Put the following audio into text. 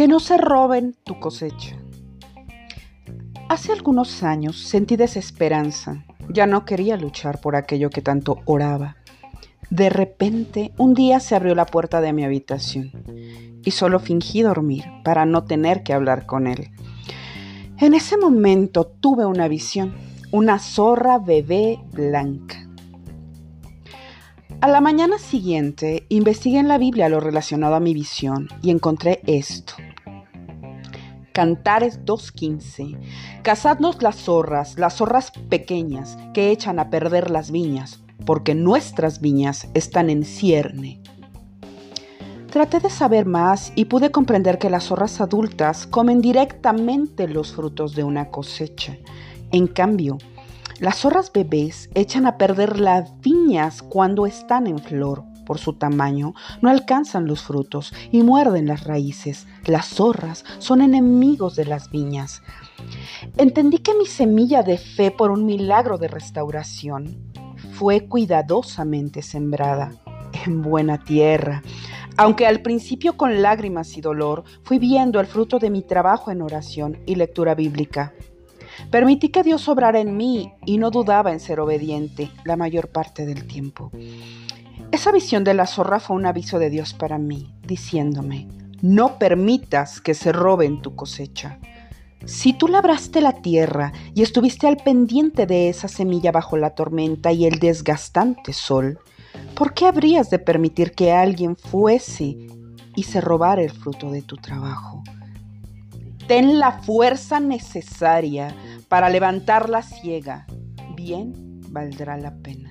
Que no se roben tu cosecha. Hace algunos años sentí desesperanza. Ya no quería luchar por aquello que tanto oraba. De repente, un día se abrió la puerta de mi habitación y solo fingí dormir para no tener que hablar con él. En ese momento tuve una visión, una zorra bebé blanca. A la mañana siguiente investigué en la Biblia lo relacionado a mi visión y encontré esto. Cantares 2.15. Cazadnos las zorras, las zorras pequeñas que echan a perder las viñas, porque nuestras viñas están en cierne. Traté de saber más y pude comprender que las zorras adultas comen directamente los frutos de una cosecha. En cambio, las zorras bebés echan a perder las viñas cuando están en flor. Por su tamaño, no alcanzan los frutos y muerden las raíces. Las zorras son enemigos de las viñas. Entendí que mi semilla de fe por un milagro de restauración fue cuidadosamente sembrada en buena tierra. Aunque al principio con lágrimas y dolor, fui viendo el fruto de mi trabajo en oración y lectura bíblica. Permití que Dios obrara en mí y no dudaba en ser obediente la mayor parte del tiempo. Esa visión de la zorra fue un aviso de Dios para mí, diciéndome, no permitas que se roben tu cosecha. Si tú labraste la tierra y estuviste al pendiente de esa semilla bajo la tormenta y el desgastante sol, ¿por qué habrías de permitir que alguien fuese y se robara el fruto de tu trabajo? Ten la fuerza necesaria para levantar la ciega. Bien valdrá la pena.